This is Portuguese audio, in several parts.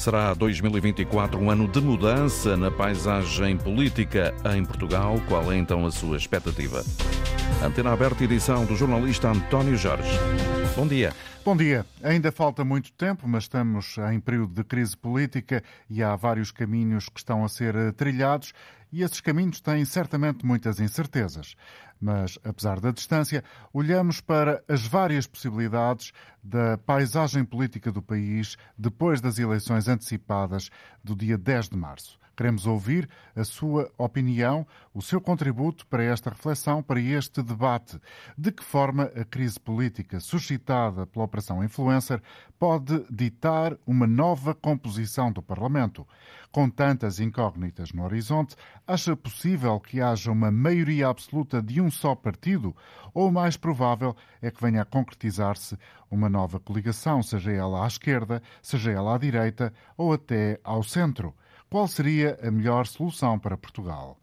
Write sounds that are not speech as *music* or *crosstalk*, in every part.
Será 2024 um ano de mudança na paisagem política em Portugal? Qual é então a sua expectativa? Antena aberta, edição do jornalista António Jorge. Bom dia. Bom dia. Ainda falta muito tempo, mas estamos em período de crise política e há vários caminhos que estão a ser trilhados e esses caminhos têm certamente muitas incertezas. Mas, apesar da distância, olhamos para as várias possibilidades da paisagem política do país depois das eleições antecipadas do dia 10 de março. Queremos ouvir a sua opinião, o seu contributo para esta reflexão, para este debate. De que forma a crise política suscitada pela Operação Influencer pode ditar uma nova composição do Parlamento? Com tantas incógnitas no horizonte, acha possível que haja uma maioria absoluta de um só partido? Ou mais provável é que venha a concretizar-se uma nova coligação, seja ela à esquerda, seja ela à direita ou até ao centro? Qual seria a melhor solução para Portugal?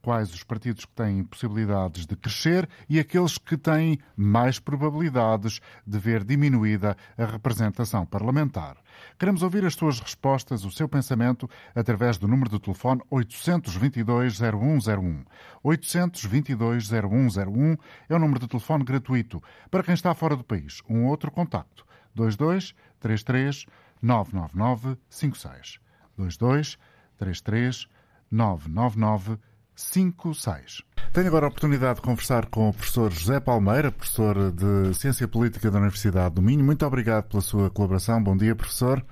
Quais os partidos que têm possibilidades de crescer e aqueles que têm mais probabilidades de ver diminuída a representação parlamentar? Queremos ouvir as suas respostas, o seu pensamento, através do número de telefone 822-0101. 822-0101 é o número de telefone gratuito. Para quem está fora do país, um outro contacto. 22 33 999 56. 22 33 999 56. Tenho agora a oportunidade de conversar com o professor José Palmeira, professor de Ciência Política da Universidade do Minho. Muito obrigado pela sua colaboração. Bom dia, professor.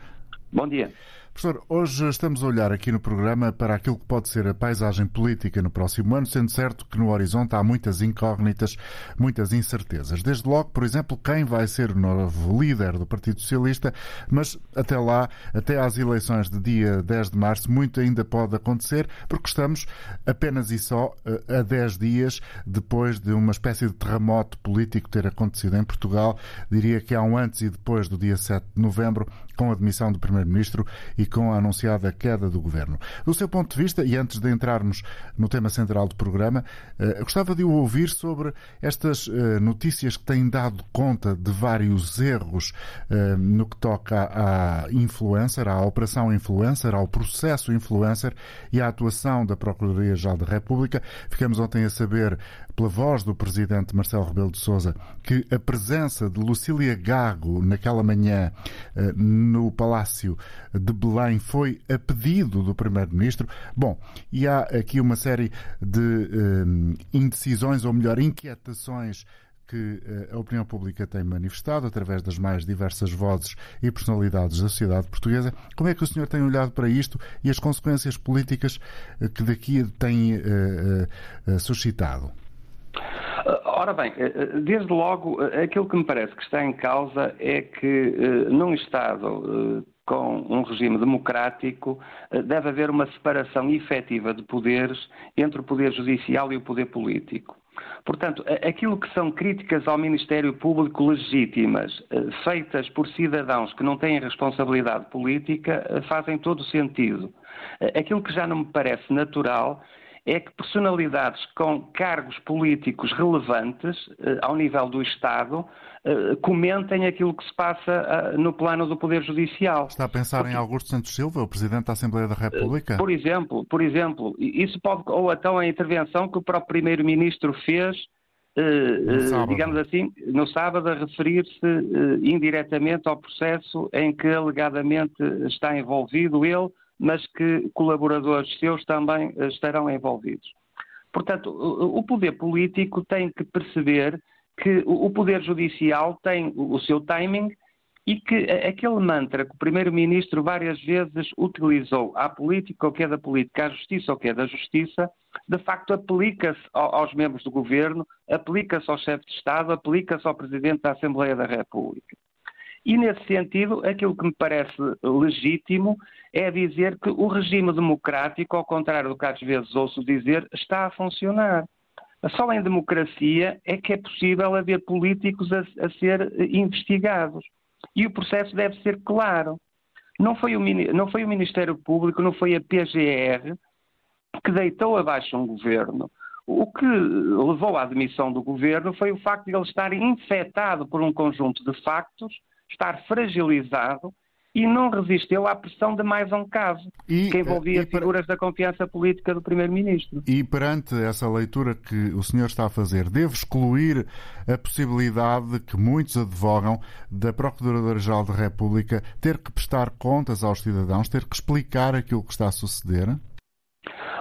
Bom dia. Professor, hoje estamos a olhar aqui no programa para aquilo que pode ser a paisagem política no próximo ano, sendo certo que no horizonte há muitas incógnitas, muitas incertezas. Desde logo, por exemplo, quem vai ser o novo líder do Partido Socialista, mas até lá, até às eleições de dia 10 de março, muito ainda pode acontecer, porque estamos apenas e só eh, a 10 dias depois de uma espécie de terremoto político ter acontecido em Portugal. Diria que há um antes e depois do dia 7 de novembro, com a demissão do Primeiro-Ministro e com a anunciada queda do governo. Do seu ponto de vista, e antes de entrarmos no tema central do programa, eh, gostava de o ouvir sobre estas eh, notícias que têm dado conta de vários erros eh, no que toca à influencer, à operação influencer, ao processo influencer e à atuação da Procuradoria-Geral da República. Ficamos ontem a saber, pela voz do presidente Marcelo Rebelo de Sousa, que a presença de Lucília Gago naquela manhã no Palácio de Belém foi a pedido do Primeiro-Ministro. Bom, e há aqui uma série de um, indecisões, ou melhor, inquietações que eh, a opinião pública tem manifestado através das mais diversas vozes e personalidades da sociedade portuguesa. Como é que o senhor tem olhado para isto e as consequências políticas eh, que daqui tem uh, uh, suscitado? Ora bem, desde logo, aquilo que me parece que está em causa é que num Estado com um regime democrático, eh, deve haver uma separação efetiva de poderes entre o poder judicial e o poder político. Portanto, aquilo que são críticas ao Ministério Público legítimas, eh, feitas por cidadãos que não têm responsabilidade política, eh, fazem todo sentido. Aquilo que já não me parece natural é que personalidades com cargos políticos relevantes ao nível do Estado eh, comentem aquilo que se passa eh, no plano do Poder Judicial. Está a pensar Porque, em Augusto Santos Silva, o Presidente da Assembleia da República? Por exemplo, por exemplo, isso pode, ou então a intervenção que o próprio Primeiro-Ministro fez digamos assim, no sábado, a referir-se indiretamente ao processo em que alegadamente está envolvido ele, mas que colaboradores seus também estarão envolvidos. Portanto, o poder político tem que perceber que o Poder Judicial tem o seu timing e que aquele mantra que o Primeiro-Ministro várias vezes utilizou à política, ou que é da política, à justiça, ou que é da justiça, de facto aplica-se aos membros do governo, aplica-se ao chefe de Estado, aplica-se ao Presidente da Assembleia da República. E, nesse sentido, aquilo que me parece legítimo é dizer que o regime democrático, ao contrário do que às vezes ouço dizer, está a funcionar. Só em democracia é que é possível haver políticos a, a ser investigados. E o processo deve ser claro. Não foi, o, não foi o Ministério Público, não foi a PGR que deitou abaixo um governo. O que levou à demissão do governo foi o facto de ele estar infectado por um conjunto de factos, estar fragilizado e não resistiu à pressão de mais um caso, e, que envolvia e, figuras da confiança política do Primeiro-Ministro. E perante essa leitura que o senhor está a fazer, deve excluir a possibilidade que muitos advogam da Procuradora-Geral da República ter que prestar contas aos cidadãos, ter que explicar aquilo que está a suceder?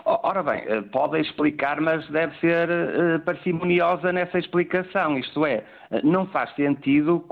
Ora bem, eh, pode explicar, mas deve ser uh, parcimoniosa nessa explicação. Isto é, eh, não faz sentido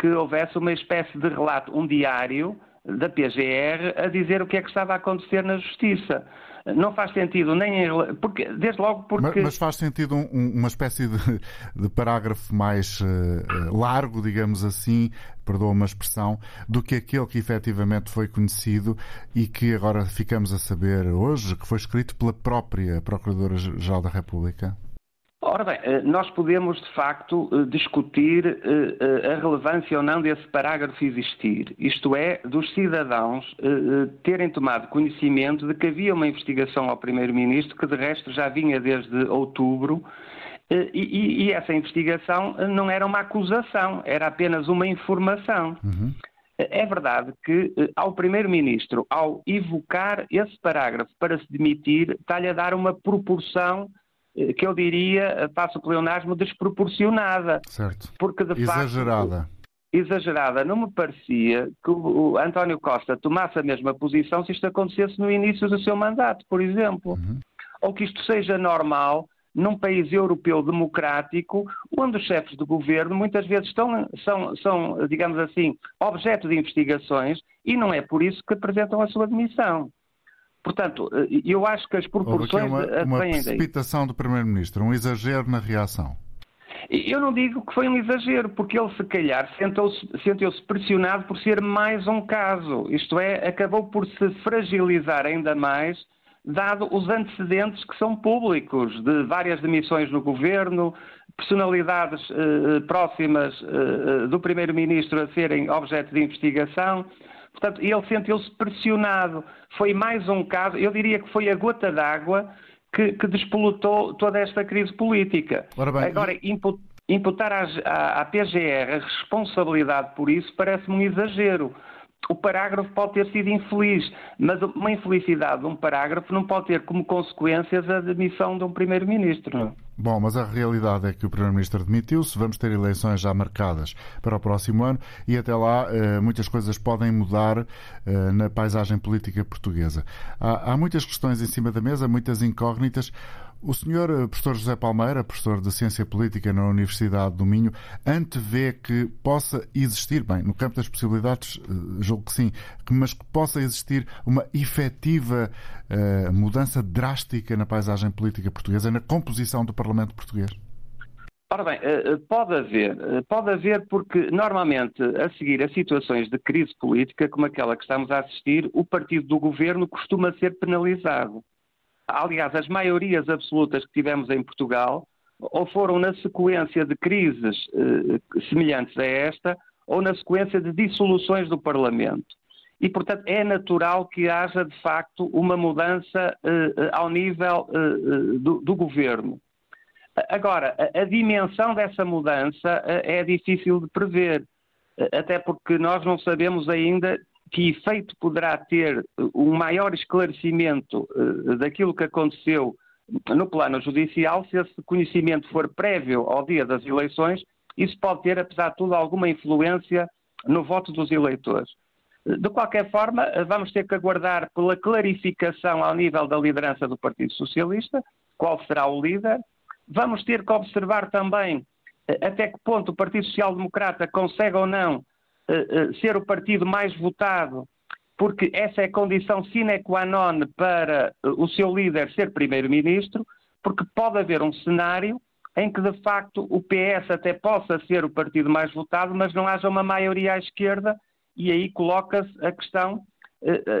que houvesse uma espécie de relato, um diário da PGR a dizer o que é que estava a acontecer na Justiça não faz sentido nem em, porque desde logo porque mas, mas faz sentido um, uma espécie de, de parágrafo mais uh, largo digamos assim perdoa uma expressão do que aquele que efetivamente foi conhecido e que agora ficamos a saber hoje que foi escrito pela própria procuradora geral da República Ora bem, eh, nós podemos de facto eh, discutir eh, a relevância ou não desse parágrafo existir, isto é, dos cidadãos terem tomado conhecimento de que havia uma investigação ao Primeiro-Ministro, que de resto já vinha desde outubro, e, e, essa investigação não era uma acusação, era apenas uma informação. Uhum. É verdade que ao Primeiro-Ministro, ao evocar esse parágrafo para se demitir, está-lhe a dar uma proporção que eu diria, eh, passo o pleonasmo, desproporcionada. Certo. Porque, de exagerada. Facto, exagerada. Não me parecia que o António Costa tomasse a mesma posição se isto acontecesse no início do seu mandato, por exemplo. Uhum. Ou que isto seja normal num país europeu democrático, onde os chefes de governo muitas vezes estão, são, são, digamos assim, objeto de investigações e não é por isso que apresentam a sua demissão. Portanto, eh, eu acho que as proporções. Houve aqui uma, uma precipitação do Primeiro-Ministro, um exagero na reação. Eu não digo que foi um exagero, porque ele, se calhar, sentiu-se sentiu pressionado por ser mais um caso. Isto é, acabou por se fragilizar ainda mais, dado os antecedentes que são públicos, de várias demissões no governo, personalidades eh, próximas eh, do Primeiro-Ministro a serem objeto de investigação. Portanto, ele sentiu-se pressionado. Foi mais um caso, eu diria que foi a gota d'água que, que despolutou toda esta crise política. Bem, Agora, imputar à, à PGR a responsabilidade por isso parece-me um exagero o parágrafo pode ter sido infeliz, mas uma infelicidade de um parágrafo não pode ter como consequências a demissão de um primeiro-ministro. Bom, mas a realidade é que o primeiro-ministro demitiu-se, vamos ter eleições já marcadas para o próximo ano e até lá eh, muitas coisas podem mudar eh, na paisagem política portuguesa. Há muitas questões em cima da mesa, muitas incógnitas. O senhor eh, professor José Palmeira, professor de Ciência Política na Universidade do Minho, antevê que possa existir, bem, no campo das possibilidades, eh, julgo que sim, mas que possa existir uma efetiva uh, mudança drástica na paisagem política portuguesa, na composição do Parlamento português? Ora bem, pode haver, pode haver porque normalmente a seguir a situações de crise política como aquela que estamos a assistir, o partido do governo costuma ser penalizado aliás, as maiorias absolutas que tivemos em Portugal ou foram na sequência de crises eh, semelhantes a esta, ou na sequência de dissoluções do Parlamento. E, portanto, é natural que haja, de facto, uma mudança eh, eh ao nível eh, eh, do, do, governo. Agora, a, a, dimensão dessa mudança eh, é difícil de prever, até porque nós não sabemos ainda que efeito poderá ter um maior esclarecimento uh, daquilo que aconteceu no plano judicial, se esse conhecimento for prévio ao dia das eleições, isso pode ter, apesar de tudo, alguma influência no voto dos eleitores. De qualquer forma, vamos ter que aguardar pela clarificação ao nível da liderança do Partido Socialista, qual será o líder. Vamos ter que observar também eh, até que ponto o Partido Social Democrata consegue ou não eh, eh, ser o partido mais votado, porque essa é a condição sine qua non para eh, o seu líder ser primeiro-ministro, porque pode haver um cenário em que, de facto, o PS até possa ser o partido mais votado, mas não haja uma maioria à esquerda, e aí coloca-se a questão,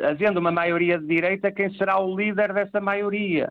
havendo uma maioria de direita, quem será o líder dessa maioria?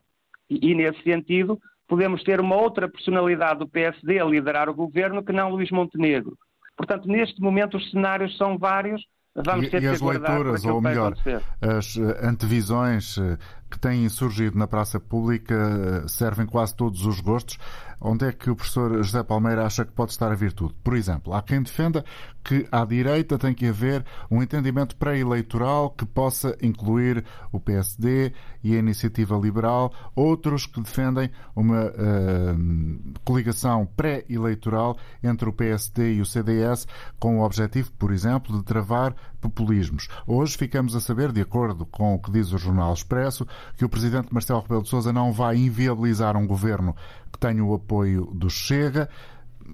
E, e, nesse sentido, podemos ter uma outra personalidade do PSD a liderar o governo que não Luís Montenegro. Portanto, neste momento os cenários são vários. Vamos e, ter e as leituras, ou melhor, as eh, antevisões, eh, que têm surgido na praça pública servem quase todos os gostos. Onde é que o professor José Palmeira acha que pode estar a virtude? Por exemplo, há quem defenda que à direita tem que haver um entendimento pré-eleitoral que possa incluir o PSD e a Iniciativa Liberal, outros que defendem uma uh, coligação pré-eleitoral entre o PSD e o CDS com o objetivo, por exemplo, de travar populismos. Hoje ficamos a saber, de acordo com o que diz o Jornal Expresso, que o presidente Marcelo Rebelo de Sousa não vai inviabilizar um governo que tenha o apoio do Chega.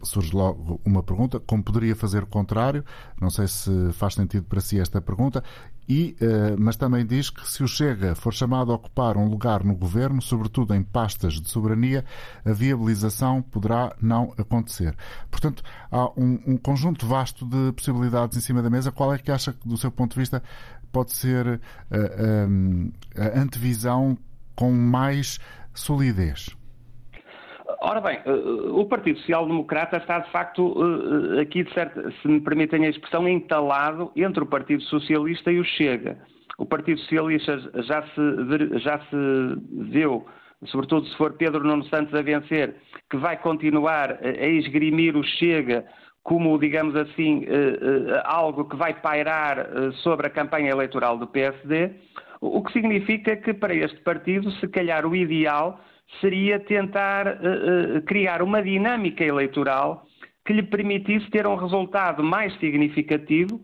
Surge logo uma pergunta: como poderia fazer o contrário? Não sei se faz sentido para si esta pergunta. E, uh, mas também diz que se o Chega for chamado a ocupar um lugar no governo, sobretudo em pastas de soberania, a viabilização poderá não acontecer. Portanto, há um, um conjunto vasto de possibilidades em cima da mesa. Qual é que acha que, do seu ponto de vista, pode ser eh, eh, a antevisão com mais solidez? Ora bem, eh, o Partido Social Democrata está de facto eh, aqui, de certo, se me permitem a expressão, entalado entre o Partido Socialista e o Chega. O Partido Socialista já se, já se viu, sobretudo se for Pedro Nuno Santos a vencer, que vai continuar a esgrimir o Chega como, digamos assim, eh, algo que vai pairar sobre a campanha eleitoral do PSD, o que significa que para este partido, se calhar o ideal seria tentar uh, uh, criar uma dinâmica eleitoral que lhe permitisse ter um resultado mais significativo. Uh,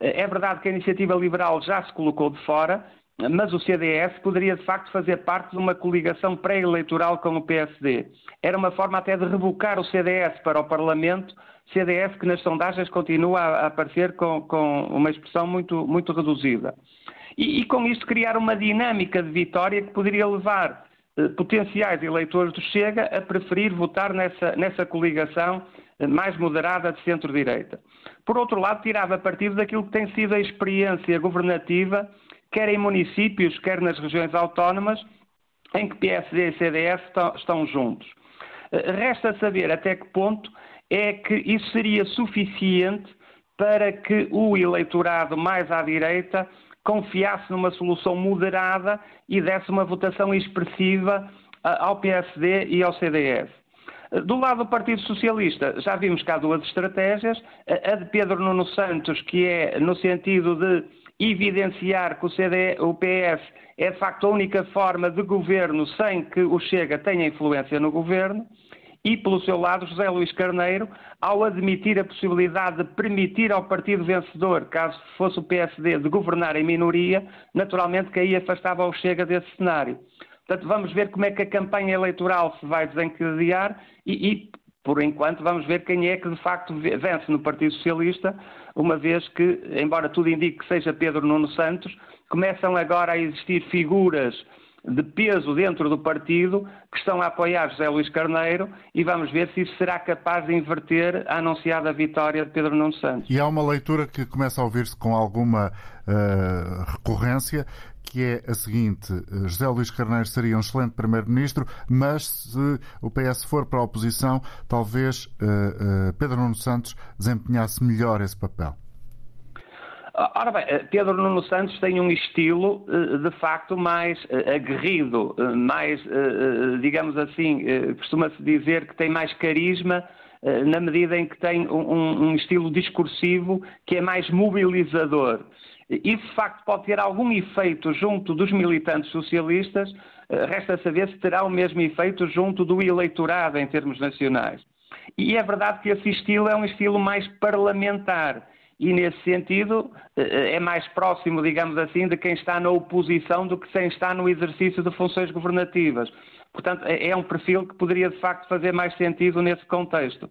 é verdade que a iniciativa liberal já se colocou de fora, mas o CDS poderia de facto fazer parte de uma coligação pré-eleitoral com o PSD. Era uma forma até de revocar o CDS para o Parlamento, CDS que nas sondagens continua a aparecer com, com uma expressão muito, muito reduzida. E, e com isto criar uma dinâmica de vitória que poderia levar eh, potenciais eleitores do Chega a preferir votar nessa, nessa coligação eh, mais moderada de centro-direita. Por outro lado, tirava partido daquilo que tem sido a experiência governativa, quer em municípios, quer nas regiões autónomas, em que PSD e CDS estão, estão juntos. Eh, resta saber até que ponto é que isso seria suficiente para que o eleitorado mais à direita confiasse numa solução moderada e desse uma votação expressiva ao PSD e ao CDS. Do lado do Partido Socialista, já vimos há duas estratégias. A de Pedro Nuno Santos, que é no sentido de evidenciar que o, CD, o PS é de facto a única forma de governo sem que o Chega tenha influência no governo e, pelo seu lado, José Luís Carneiro, ao admitir a possibilidade de permitir ao partido vencedor, caso fosse o PSD, de governar em minoria, naturalmente que aí afastava o Chega desse cenário. Portanto, vamos ver como é que a campanha eleitoral se vai desencadear e, e por enquanto, vamos ver quem é que de facto vence no Partido Socialista, uma vez que, embora tudo indique que seja Pedro Nuno Santos, começam agora a existir figuras de peso dentro do partido que estão a apoiar José Luís Carneiro e vamos ver se isso será capaz de inverter a anunciada vitória de Pedro Nuno Santos. E há uma leitura que começa a ouvir-se com alguma uh, recorrência, que é a seguinte: José Luís Carneiro seria um excelente primeiro-ministro, mas se o PS for para a oposição, talvez uh, uh, Pedro Nuno Santos desempenhasse melhor esse papel. Ora bem, eh, Pedro Nuno Santos tem um estilo eh, de facto mais eh, aguerrido, mais, digamos assim, costuma-se dizer que tem mais carisma na medida em que tem um, um estilo discursivo que é mais mobilizador. Isso de facto pode ter algum efeito junto dos militantes socialistas, resta saber se terá o mesmo efeito junto do eleitorado em termos nacionais. E é verdade que esse estilo é um estilo mais parlamentar e, nesse sentido, eh, é mais próximo, digamos assim, de quem está na oposição do que quem está no exercício de funções governativas. Portanto, é, é um perfil que poderia, de facto, fazer mais sentido nesse contexto.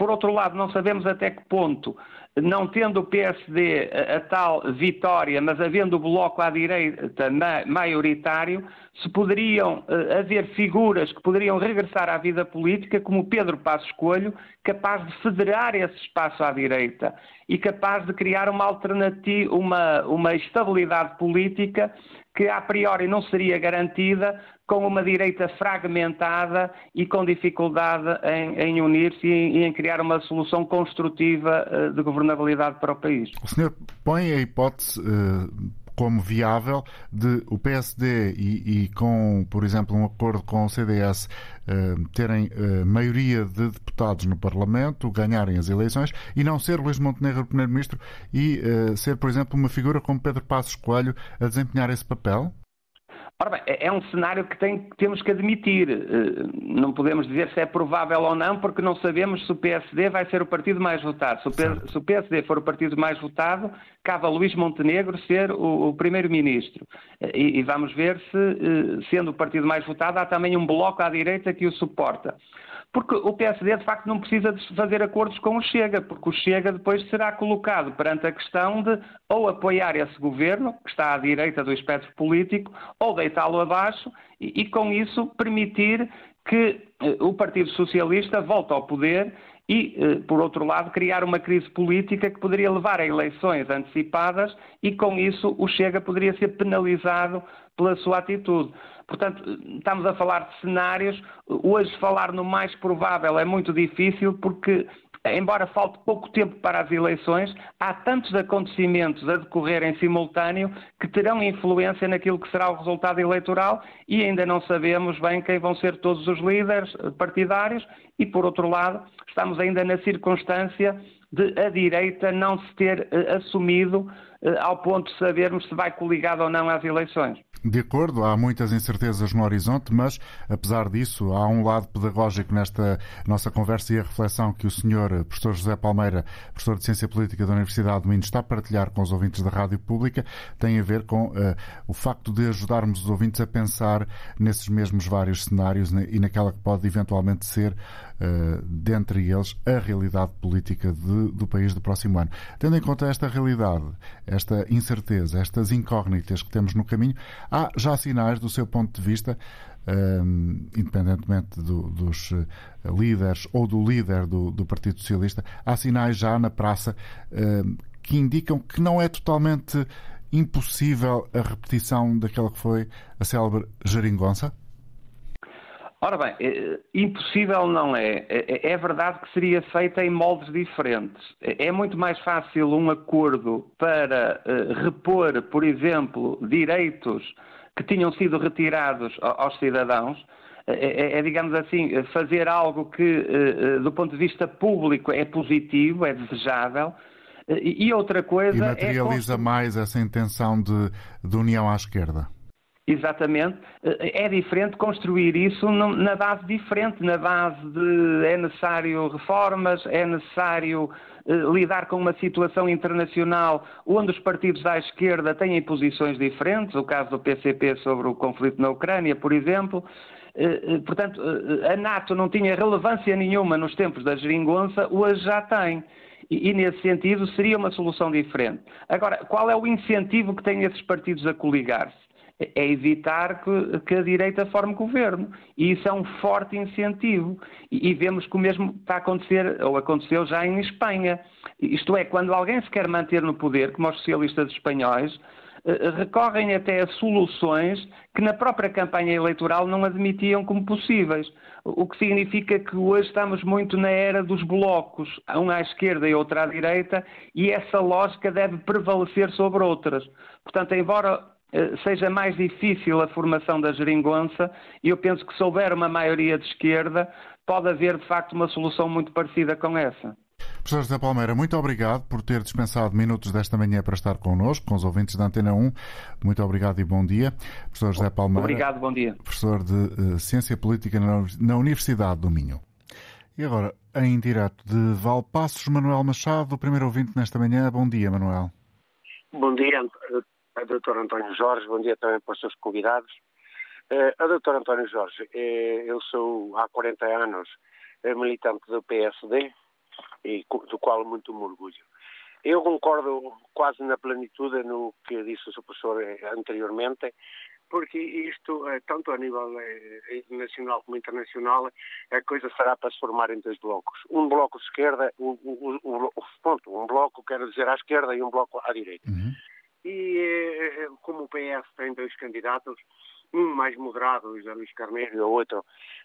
Por outro lado, não sabemos até que ponto não tendo o PSD a, a, tal vitória, mas havendo o Bloco à direita ma, maioritário, se poderiam uh, haver figuras que poderiam regressar à vida política, como Pedro Passos Coelho, capaz de federar esse espaço à direita e capaz de criar uma alternativa, uma, uma estabilidade política que a priori não seria garantida com uma direita fragmentada e com dificuldade em, em unir-se e, e, em criar uma solução construtiva uh, de governabilidade para o país. O senhor põe a hipótese uh como viável de o PSD e, e com, por exemplo, um acordo com o CDS eh, terem eh, maioria de deputados no Parlamento, ganharem as eleições e não ser Luís Montenegro Primeiro-Ministro e eh, ser, por exemplo, uma figura como Pedro Passos Coelho a desempenhar esse papel? Ora bem, é, é um cenário que tem, temos que admitir. Eh, não podemos dizer se é provável ou não, porque não sabemos se o PSD vai ser o partido mais votado. Se o, se o PSD for o partido mais votado, cabe a Luís Montenegro ser o, o primeiro-ministro. Eh, e, e, vamos ver se, eh, sendo o partido mais votado, há também um bloco à direita que o suporta porque o PSD de facto não precisa de fazer acordos com o Chega, porque o Chega depois será colocado perante a questão de ou apoiar esse governo, que está à direita do espectro político, ou deitá-lo abaixo e, e, com isso permitir que eh, o Partido Socialista volte ao poder e, eh, por outro lado, criar uma crise política que poderia levar a eleições antecipadas e, com isso, o Chega poderia ser penalizado pela sua atitude. Portanto, estamos a falar de cenários. Hoje, falar no mais provável é muito difícil porque embora falte pouco tempo para as eleições, há tantos acontecimentos a decorrer em simultâneo que terão influência naquilo que será o resultado eleitoral e ainda não sabemos bem quem vão ser todos os líderes partidários e, por outro lado, estamos ainda na circunstância de a direita não se ter uh, assumido uh, ao ponto de sabermos se vai coligado ou não às eleições. De acordo, há muitas incertezas no horizonte, mas, apesar disso, há um lado pedagógico nesta nossa conversa e a reflexão que o senhor professor José Palmeira, professor de Ciência Política da Universidade do Minho, está a partilhar com os ouvintes da Rádio Pública, tem a ver com uh, o facto de ajudarmos os ouvintes a pensar nesses mesmos vários cenários e naquela que pode eventualmente ser, uh, dentre eles, a realidade política de, do país do próximo ano. Tendo em conta esta realidade, esta incerteza, estas incógnitas que temos no caminho, Há já sinais, do seu ponto de vista, um, independentemente do, dos uh, líderes ou do líder do, do, Partido Socialista, há sinais já na praça um, que indicam que não é totalmente impossível a repetição daquela que foi a célebre geringonça? Ora bem, é, impossível não é. é. É verdade que seria feita em moldes diferentes. É muito mais fácil um acordo para uh, repor, por exemplo, direitos que tinham sido retirados aos cidadãos. É, é, digamos assim, fazer algo que, uh, do ponto de vista público, é positivo, é desejável. E outra coisa. E materializa é mais essa intenção de, de união à esquerda. Exatamente. É diferente construir isso na base diferente, na base de é necessário reformas, é necessário eh, lidar com uma situação internacional onde os partidos à esquerda têm posições diferentes, o caso do PCP sobre o conflito na Ucrânia, por exemplo. Eh, eh, portanto, a NATO não tinha relevância nenhuma nos tempos da geringonça, hoje já tem. E, nesse sentido, seria uma solução diferente. Agora, qual é o incentivo que têm esses partidos a coligar-se? É evitar que, que, a direita forme governo. E isso é um forte incentivo. E, e, vemos que o mesmo está a acontecer, ou aconteceu já em Espanha. Isto é, quando alguém se quer manter no poder, como os socialistas espanhóis, eh, recorrem até a soluções que na própria campanha eleitoral não admitiam como possíveis. O que significa que hoje estamos muito na era dos blocos, um à esquerda e outro à direita, e essa lógica deve prevalecer sobre outras. Portanto, embora eh, seja mais difícil a formação da geringonça e eu penso que se houver uma maioria de esquerda, pode haver de facto uma solução muito parecida com essa. Professor José Palmeira, muito obrigado por ter dispensado minutos desta manhã para estar connosco, com os ouvintes da Antena 1. Muito obrigado e bom dia. Professor José Palmeira. Obrigado, bom dia. Professor de uh, Ciência Política na Universidade do Minho. E agora, em direto de Valpassos, Manuel Machado, o primeiro ouvinte nesta manhã. Bom dia, Manuel. Bom dia a doutora António Jorge, bom dia também para os seus convidados. Uh, a doutora António Jorge, uh, eu sou há 40 anos uh, militante do PSD, e do qual muito me orgulho. Eu concordo quase na plenitude no que disse o professor anteriormente, porque isto, tanto a nível nacional como internacional, a coisa será para se formar em dois blocos. Um bloco de esquerda, um, um, um, um bloco, quero dizer, à esquerda e um bloco à direita. Uhum. E eh, como o PS tem dois candidatos, um mais moderado, José Luís Carneiro, e o outro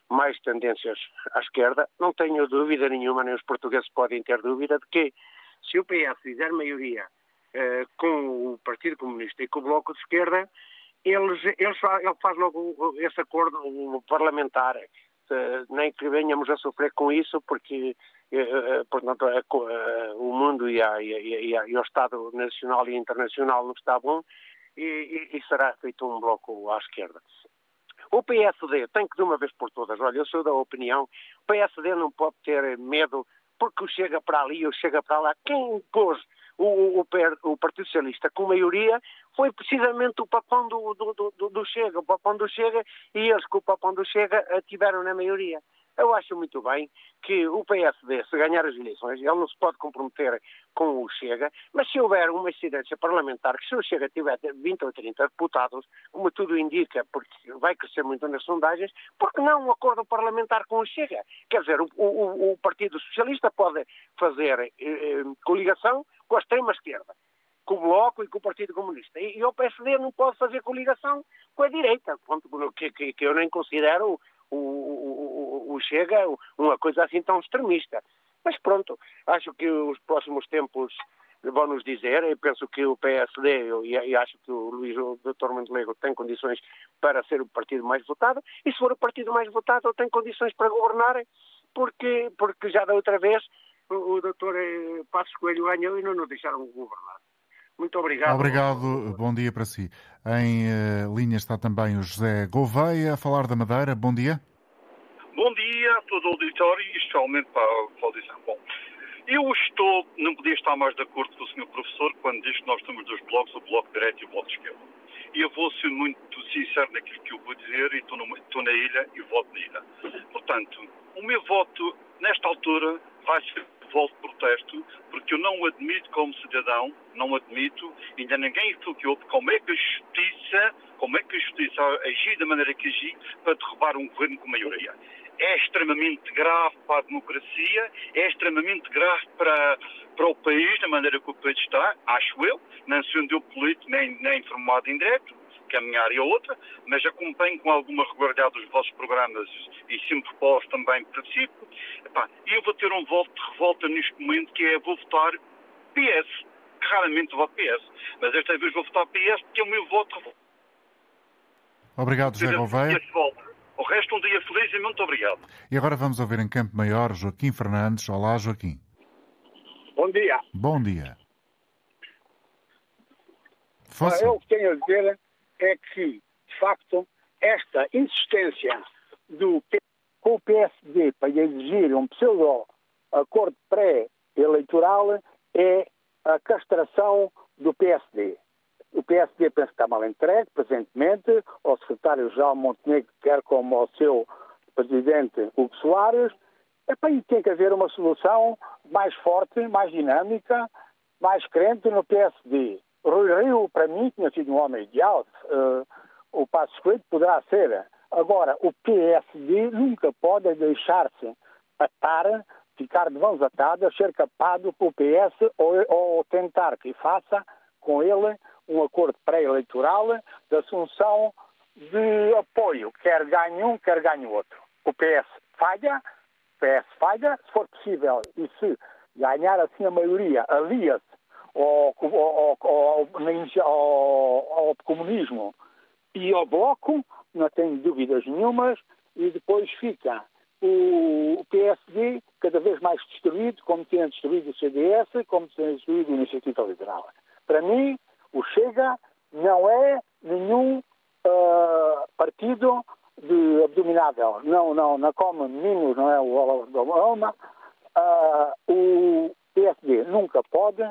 mais tendências à esquerda, não tenho dúvida nenhuma, nem os portugueses podem ter dúvida, de que se o PS fizer maioria uh, com o Partido Comunista e com o Bloco de Esquerda, eles, eles, ele faz logo esse acordo parlamentar. Uh, nem que venhamos a sofrer com isso, porque portanto, o mundo e, a, e, a, e, o Estado nacional e internacional não está bom e, e, será feito um bloco à esquerda. O PSD tem que, de uma vez por todas, olha, eu sou da opinião, o PSD não pode ter medo porque o chega para ali ou chega para lá. Quem pôs o, o, o, Partido Socialista com maioria foi precisamente o papão do, do, do, do Chega. O papão do Chega e eles com o papão do Chega tiveram na maioria. Eu acho muito bem que o PSD, se ganhar as eleições, ele não se pode comprometer com o Chega, mas se houver uma incidência parlamentar, que se o Chega tiver 20 ou 30 deputados, como tudo indica, porque vai crescer muito nas sondagens, porque não um acordo parlamentar com o Chega? Quer dizer, o, o, o Partido Socialista pode fazer eh, eh, coligação com a extrema-esquerda com o Bloco e com o Partido Comunista. E, e, o PSD não pode fazer coligação com a direita, que, que, que eu nem considero o, o, o, Chega uma coisa assim tão extremista. Mas pronto, acho que os próximos tempos vão nos dizer, eu penso que o PSD e, acho que o Luís Dr. Montenegro tem condições para ser o partido mais votado e se for o partido mais votado tem condições para governar porque, porque já da outra vez o, o Dr. Eh, Passos Coelho ganhou e não nos deixaram governar. Muito obrigado. Obrigado, bom dia para si. Em uh, linha está também o José Gouveia a falar da Madeira. Bom dia. Bom dia a todo o auditório e especialmente para a audição. Bom, eu estou, não podia estar mais de acordo com o Sr. Professor quando diz que nós temos dois blocos, o Bloco Direito e o Bloco Esquerdo. E eu vou ser muito sincero naquilo que eu vou dizer e estou, numa, estou na ilha e voto na ilha. Portanto, o meu voto, nesta altura, vai ser voto de protesto, porque eu não admito como cidadão, não admito, ainda ninguém expliquou como é que a justiça, como é que a justiça agiu da maneira que agiu para derrubar um governo com maioria. É extremamente grave para a democracia, é extremamente grave para, para o país, da maneira que o país está, acho eu, não sendo eu político nem, nem informado em direto, que a minha área é outra, mas acompanho com alguma regularidade os vossos programas e sempre pós também participo. E eu vou ter um voto de revolta neste momento que é vou votar PS. Que raramente voto PS. Mas esta vez vou votar PS porque é o meu voto de revolta. Obrigado, José Gouveia. O resto um dia feliz e muito obrigado. E agora vamos ouvir em Campo Maior Joaquim Fernandes. Olá, Joaquim. Bom dia. Bom dia. Força. Eu tenho a dizer é que, de facto, esta insistência do com o PSD para exigir um pseudo-acordo pré-eleitoral é a castração do PSD. O PSD pensa que está mal entregue, presentemente, ao secretário-geral Montenegro, quer como ao seu presidente Hugo Soares. Epá, e tem que haver uma solução mais forte, mais dinâmica, mais crente no PSD. Rui Rio, para mim, tinha sido um homem ideal. Uh, o Passo Coelho poderá ser. Agora, o PSD nunca pode deixar-se atar, ficar de mãos atadas, ser capado pelo PS ou, ou tentar que faça com ele um acordo pré-eleitoral de assunção de apoio, quer ganhe um, quer ganhe o outro. O PS falha, o PS falha, se for possível, e se ganhar assim a maioria, alia-se ao, ao, ao, ao, comunismo e ao bloco, não tenho dúvidas nenhumas, e depois fica o PSD cada vez mais destruído, como tinha destruído o CDS, como tinha destruído a Iniciativa Liberal. Para mim, o Chega não é nenhum uh, partido de abdominável. Não, não, não come meninos, não é o Obama. Uh, o PSD nunca pode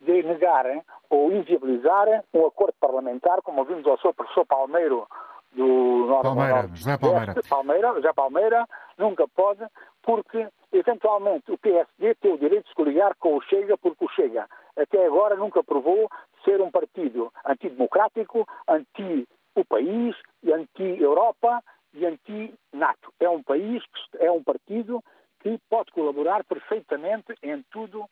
de negarem ou inviabilizarem um acordo parlamentar, como ouvimos ao seu professor Palmeiro do Palmeira, José Palmeira. Palmeira, José Palmeira, nunca pode, porque eventualmente o PSD tem o direito de se coligar com o Chega, porque o Chega até agora nunca provou ser um partido antidemocrático, anti o país, anti-Europa e anti-NATO. É um país, é um partido que pode colaborar perfeitamente em tudo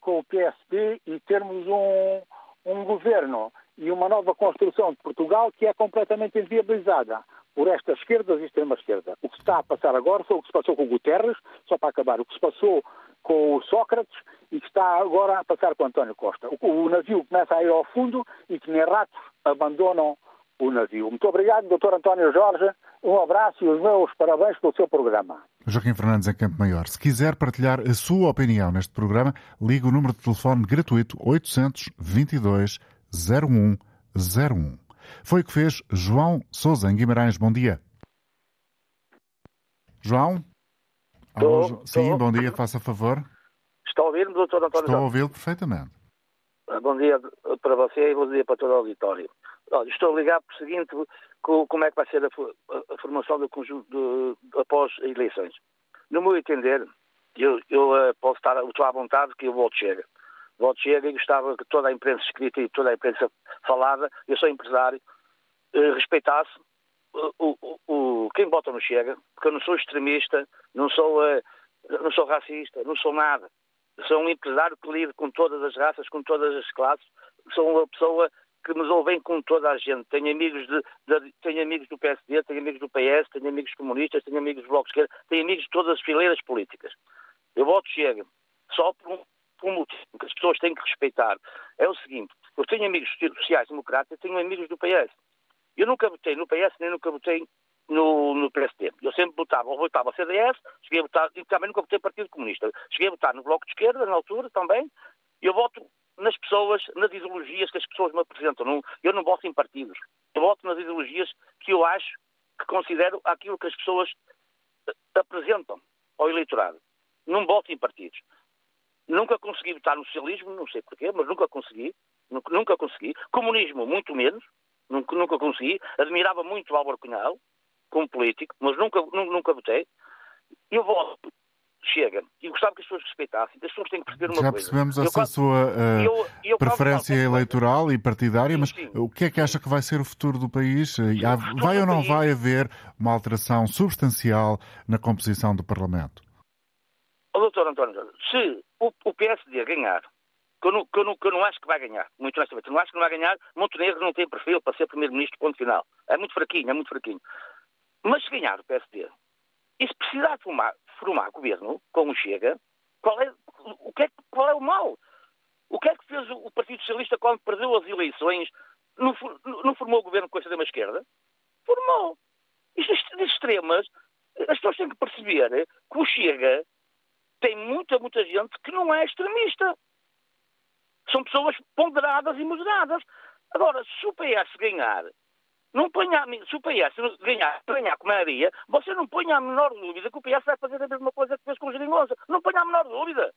com o PSD e termos um, um governo e uma nova construção de Portugal que é completamente inviabilizada por esta esquerda e extrema-esquerda. O que está a passar agora foi o que se passou com o Guterres, só para acabar, o que se passou com o Sócrates e que está agora a passar com António Costa. O, o navio começa a ir ao fundo e que nem ratos abandonam o navio. Muito obrigado, Dr. António Jorge. Um abraço e os meus parabéns pelo seu programa. Joaquim Fernandes em Campo Maior. Se quiser partilhar a sua opinião neste programa, ligue o número de telefone gratuito 822 0101. Foi o que fez João Souza em Guimarães. Bom dia. João? Estou, Sim, estou. bom dia, faça favor. Está a ouvir-me, doutor António Estou a ouvi-lo perfeitamente. Ah, bom dia para você e bom dia para todo o auditório. Olha, estou a ligar por seguinte, como é que vai ser a, formação do conjunto de, após as eleições. No meu entender, eu, eu uh, posso estar, estou à vontade que o voto chega. Voto chega e gostava que toda a imprensa escrita e toda a imprensa falada, eu sou empresário, uh, respeitasse o, o, o, quem vota no Chega, porque eu não sou extremista, não sou, uh, não sou racista, não sou nada. Sou um empresário que lido com todas as raças, com todas as classes. Sou uma pessoa que dou bem com toda a gente. Tenho amigos, de, de, tenho amigos do PSD, tenho amigos do PS, tenho amigos comunistas, tenho amigos do Bloco de Esquerda, tenho amigos de todas as fileiras políticas. Eu voto Chega só por um, motivo que as pessoas têm que respeitar. É o seguinte, eu tenho amigos sociais-democratas, tenho amigos do PS. Eu nunca votei no PS, nem nunca votei no, no PSD. Eu sempre votava, ou votava CDS, cheguei a votar, e também nunca votei Partido Comunista. Cheguei a votar no Bloco de Esquerda, na altura, também. Eu voto nas pessoas, nas ideologias que as pessoas me apresentam. Não, eu não voto em partidos. Eu voto nas ideologias que eu acho, que considero aquilo que as pessoas eh, apresentam ao eleitorado. Não voto em partidos. Nunca consegui votar no socialismo, não sei porquê, mas nunca consegui. Nunca consegui. Comunismo, muito menos. Nunca, nunca consegui. Admirava muito o Álvaro Cunhal, como político, mas nunca, nunca votei. Eu voto chega. E gostava que as pessoas respeitassem. As pessoas têm que perceber uma Já coisa. Já percebemos essa eu, sua uh, eu, eu, preferência eleitoral e partidária, sim, mas sim. o que é que acha que vai ser o futuro do país? Há, vai ou não país... vai haver uma alteração substancial na composição do Parlamento? Oh, doutor António, se o, o PSD ganhar, que eu, não, que, eu não, que eu não acho que vai ganhar, muito honestamente, não acho que não vai ganhar, Montenegro não tem perfil para ser Primeiro-Ministro, ponto final. É muito fraquinho, é muito fraquinho. Mas se ganhar o PSD, e se precisar formar, formar governo com o Chega, qual é o, que é, qual é o mal? O que é que fez o Partido Socialista quando perdeu as eleições? Não, não formou o governo com a extrema-esquerda? Formou. Isto de extremas, as pessoas têm que perceber que o Chega tem muita, muita gente que não é extremista. São pessoas ponderadas e moderadas. Agora, se o PS ganhar não ponha, se o PS ganhar, ganhar com maioria, você não ponha a menor dúvida que o PS vai fazer a mesma coisa que fez com o Geringonça. Não ponha a menor dúvida.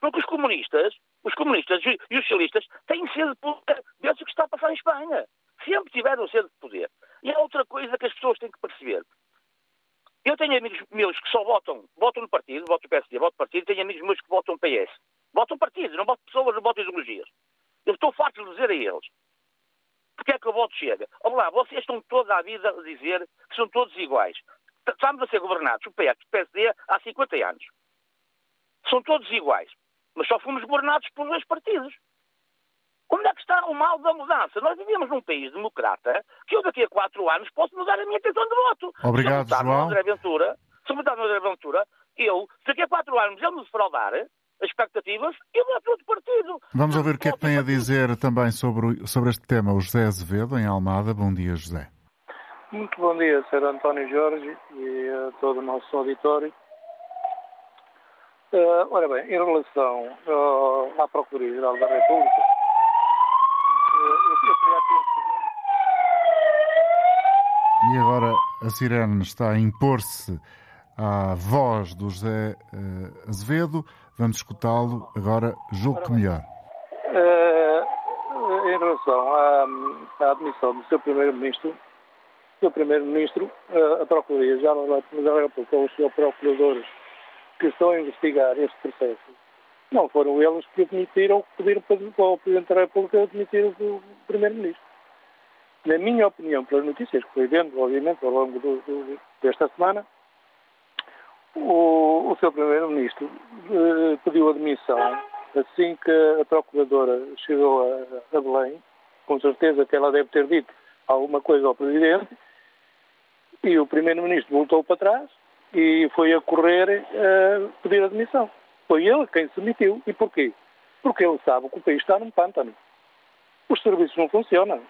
Porque os comunistas, os comunistas e os socialistas têm sede de poder desde o que está a passar em Espanha. Sempre tiveram sede de poder. E há outra coisa que as pessoas têm que perceber. Eu tenho amigos meus que só votam, votam no partido, votam no PSD, votam no partido, tenho amigos meus que votam no PS. Votam partido, não votam pessoas, não votam ideologias. Eu estou farto de dizer a eles porque é que o voto chega? Olá, vocês estão toda a vida a dizer que são todos iguais. Estamos a ser governados, o PS o PSD, há 50 anos. São todos iguais. Mas só fomos governados por dois partidos. Onde é que está o mal da mudança? Nós vivemos num país democrata que eu daqui a quatro anos posso mudar a minha intenção de voto. Obrigado, se João. Aventura, se eu mudar no Aventura, eu, se daqui a quatro anos ele me defraudar, expectativas, eu vou outro partido. Vamos ouvir o que é que tem a dizer também sobre, sobre este tema o José Azevedo, em Almada. Bom dia, José. Muito bom dia, Sr. António Jorge e a todo o nosso auditório. Uh, ora bem, em relação uh, à Procuradoria-Geral da República, uh, eu, queria aqui um segundo. E agora a Sirene está a impor-se à voz do José uh, Azevedo. Vamos escutá-lo agora, julgo que melhor. Uh, em relação à, à, admissão do seu Primeiro-Ministro, o seu Primeiro-Ministro, uh, a Procuradoria já não com os seus procuradores que estão a investigar este processo, não foram eles que admitiram, que pediram para o Presidente da República admitir o Primeiro-Ministro. Na minha opinião, pelas notícias que fui vendo, obviamente, ao longo do, do, desta semana, o, o seu Primeiro-Ministro eh, pediu admissão assim que a Procuradora chegou a, a, Belém, com certeza que ela deve ter dito alguma coisa ao Presidente, e o Primeiro-Ministro voltou para trás e foi a correr a pedir admissão. Foi ele quem se metiu. E porquê? Porque ele sabe que o país está num pântano. Os serviços não funcionam.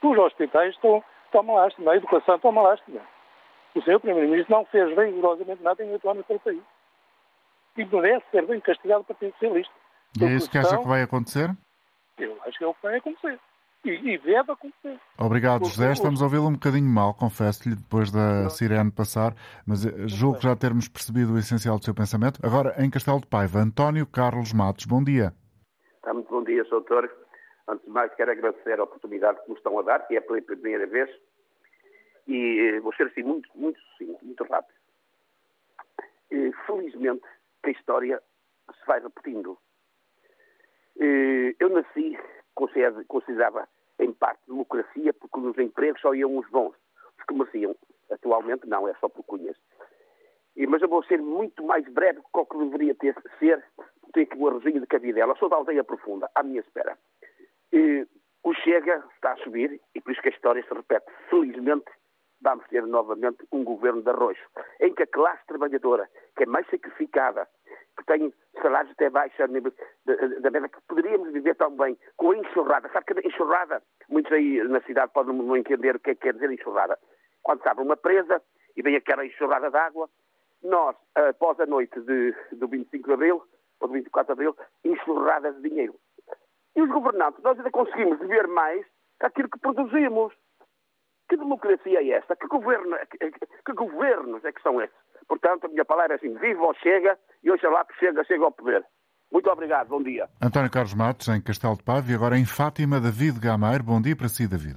Os hospitais estão, estão uma lástima. A educação está uma lástima. O senhor Primeiro-Ministro não fez rigorosamente nada em oito anos para o país. E merece ser bem castigado para Partido Socialista. E é isso que acha que vai acontecer? Eu acho que é o que vai acontecer. E, e deve acontecer. Obrigado, José. Estamos a ouvi-lo um bocadinho mal, confesso-lhe, depois da sirene passar, mas eh, julgo já termos percebido o essencial do seu pensamento. Agora, em Castelo de Paiva, António Carlos Matos, bom dia. Está muito bom dia, Sr. Doutor. Antes de mais, quero agradecer a oportunidade que nos estão a dar, que é pela primeira vez, e eh, vou ser assim muito, muito sucinto, muito rápido. E, felizmente, que a história se vai repetindo. E, eu nasci, considerava em parte democracia, porque nos empregos só iam os bons, os que mereciam. Atualmente não, é só por cunhas. E, mas eu vou ser muito mais breve do que o que deveria ter ser, tem que o arrozinho de Cabidela. Sou da aldeia profunda, à minha espera. E, o Chega está a subir e por isso que a história se repete. Felizmente, vamos ter novamente um governo de arrojo, em que a classe trabalhadora, que é mais sacrificada, que tem salários até baixos da média, que poderíamos viver tão bem com a enxurrada. Sabe que a enxurrada, muitos aí na cidade podem não entender o que é que quer dizer enxurrada. Quando se abre uma presa e vem aquela enxurrada de água, nós, após a noite de, do 25 de Abril, ou do 24 de Abril, enxurradas de dinheiro. E os governantes, nós ainda conseguimos ver mais aquilo que produzimos. Que democracia é esta? Que, governo, que, que governos é que são esses? Portanto, a minha palavra é assim, viva ou chega, e oxalá que chega, chega ao poder. Muito obrigado, bom dia. António Carlos Matos, em Castelo de Paiva, e agora em Fátima, David Gameiro. Bom dia para si, David.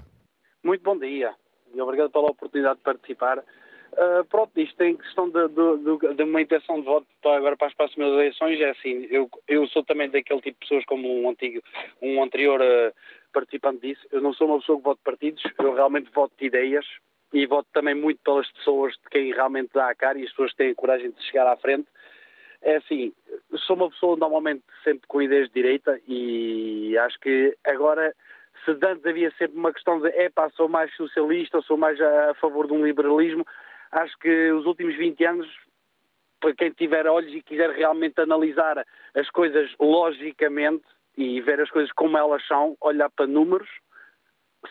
Muito bom dia, e obrigado pela oportunidade de participar. Uh, pronto, isto tem questão de, de, de, de, uma intenção de voto para agora para as próximas eleições, é assim, eu, eu sou também daquele tipo de pessoas como um antigo, um anterior uh, participante disse, eu não sou uma pessoa que voto partidos, eu realmente voto de ideias e voto também muito pelas pessoas de quem realmente dá a cara e as pessoas que têm a coragem de chegar à frente. É assim, sou uma pessoa normalmente sempre com ideias de direita e acho que agora se antes havia sempre uma questão de epá, sou mais socialista, sou mais a favor de um liberalismo, acho que os últimos 20 anos, para quem tiver olhos e quiser realmente analisar as coisas logicamente e ver as coisas como elas são, olhar para números,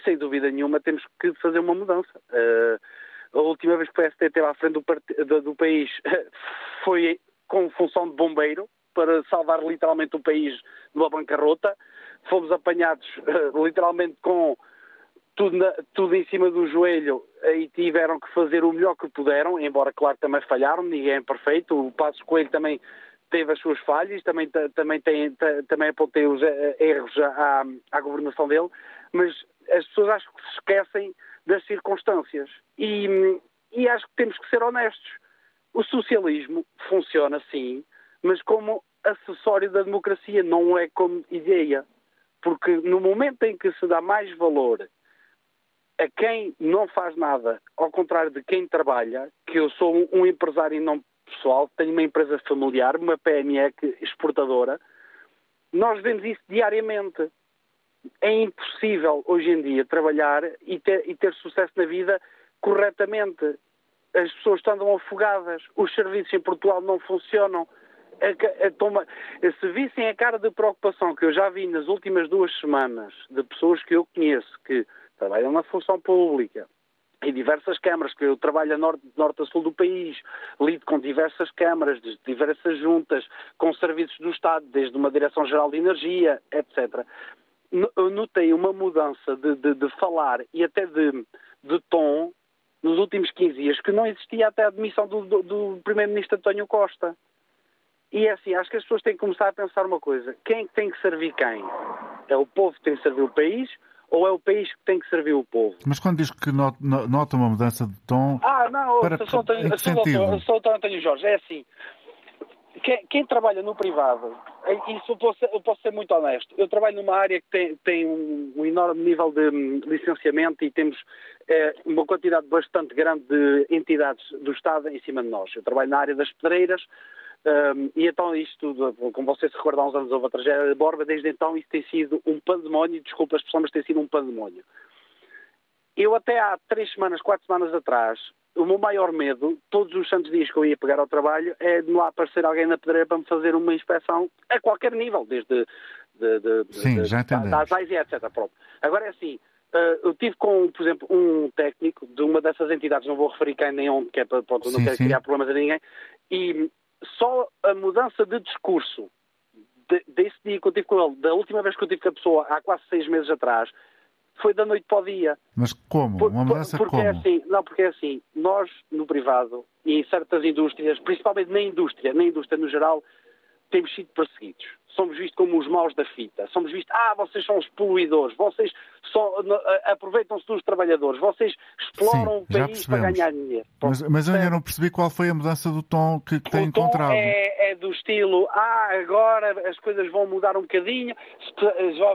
sem dúvida nenhuma temos que fazer uma mudança. Uh, a última vez que o PST esteve à frente do, do, do país *laughs* foi com função de bombeiro, para salvar literalmente o país de uma bancarrota. Fomos apanhados uh, *laughs* literalmente com tudo, na, tudo em cima do joelho e tiveram que fazer o melhor que puderam, embora, claro, também falharam, ninguém é perfeito. O Passo Coelho também teve as suas falhas, também, também, tem, também apontei os eh, erros à, à governação dele, mas as pessoas acho que se esquecem das circunstâncias. E, e acho que temos que ser honestos. O socialismo funciona, sim, mas como acessório da democracia, não é como ideia. Porque no momento em que se dá mais valor a quem não faz nada, ao contrário de quem trabalha, que eu sou um empresário não pessoal, tenho uma empresa familiar, uma PME exportadora, nós vemos isso diariamente. É impossível hoje em dia trabalhar e ter, e ter sucesso na vida corretamente. As pessoas estão afogadas, os serviços em Portugal não funcionam. A, a, toma, se vissem a cara de preocupação que eu já vi nas últimas duas semanas de pessoas que eu conheço que trabalham na função pública, em diversas câmaras, que eu trabalho a norte, norte a sul do país, lido com diversas câmaras, de diversas juntas, com serviços do Estado, desde uma Direção-Geral de Energia, etc. Eu notei uma mudança de, de, de falar e até de, de, tom nos últimos 15 dias que não existia até a admissão do, do, do Primeiro-Ministro António Costa. E é assim, acho que as pessoas têm que começar a pensar uma coisa: quem tem que servir quem? É o povo que tem que servir o país ou é o país que tem que servir o povo? Mas quando diz que nota uma mudança de tom. Ah, não, para, sou, António, sou, sou, sou António Jorge, é assim. Quem, quem, trabalha no privado, isso eu posso, eu posso, ser muito honesto. Eu trabalho numa área que tem, tem um, enorme nível de hum, licenciamento e temos é, uma quantidade bastante grande de entidades do Estado em cima de nós. Eu trabalho na área das pedreiras, um, e então isto, como vocês se recordam, há uns anos houve a tragédia de Borba, desde então isso tem sido um pandemónio, desculpa as pessoas, mas tem sido um pandemónio. Eu até há três semanas, quatro semanas atrás, o meu maior medo, todos os santos dias que eu ia pegar ao trabalho, é de lá aparecer alguém na pedreira para me fazer uma inspeção a qualquer nível, desde de, de, Sim, de, já das AIS e etc. Pronto. Agora é assim, uh, eu tive com, por exemplo, um técnico de uma dessas entidades, não vou referir quem nem onde, que é para, pronto, não quero criar problemas a ninguém, e só a mudança de discurso de, desse dia que eu tive com ele, da última vez que eu tive com a pessoa, há quase seis meses atrás, foi da noite para o dia. Mas como? Por, Uma mudança porque é como? É assim, não, porque é assim, nós no privado e em certas indústrias, principalmente na indústria, na indústria no geral, temos sido perseguidos somos vistos como os maus da fita. Somos vistos, ah, vocês são os poluidores, vocês aproveitam-se dos trabalhadores, vocês exploram Sim, o país para ganhar dinheiro. Mas, mas eu ainda não percebi qual foi a mudança do tom que, que tem encontrado. É, é do estilo, ah, agora as coisas vão mudar um bocadinho,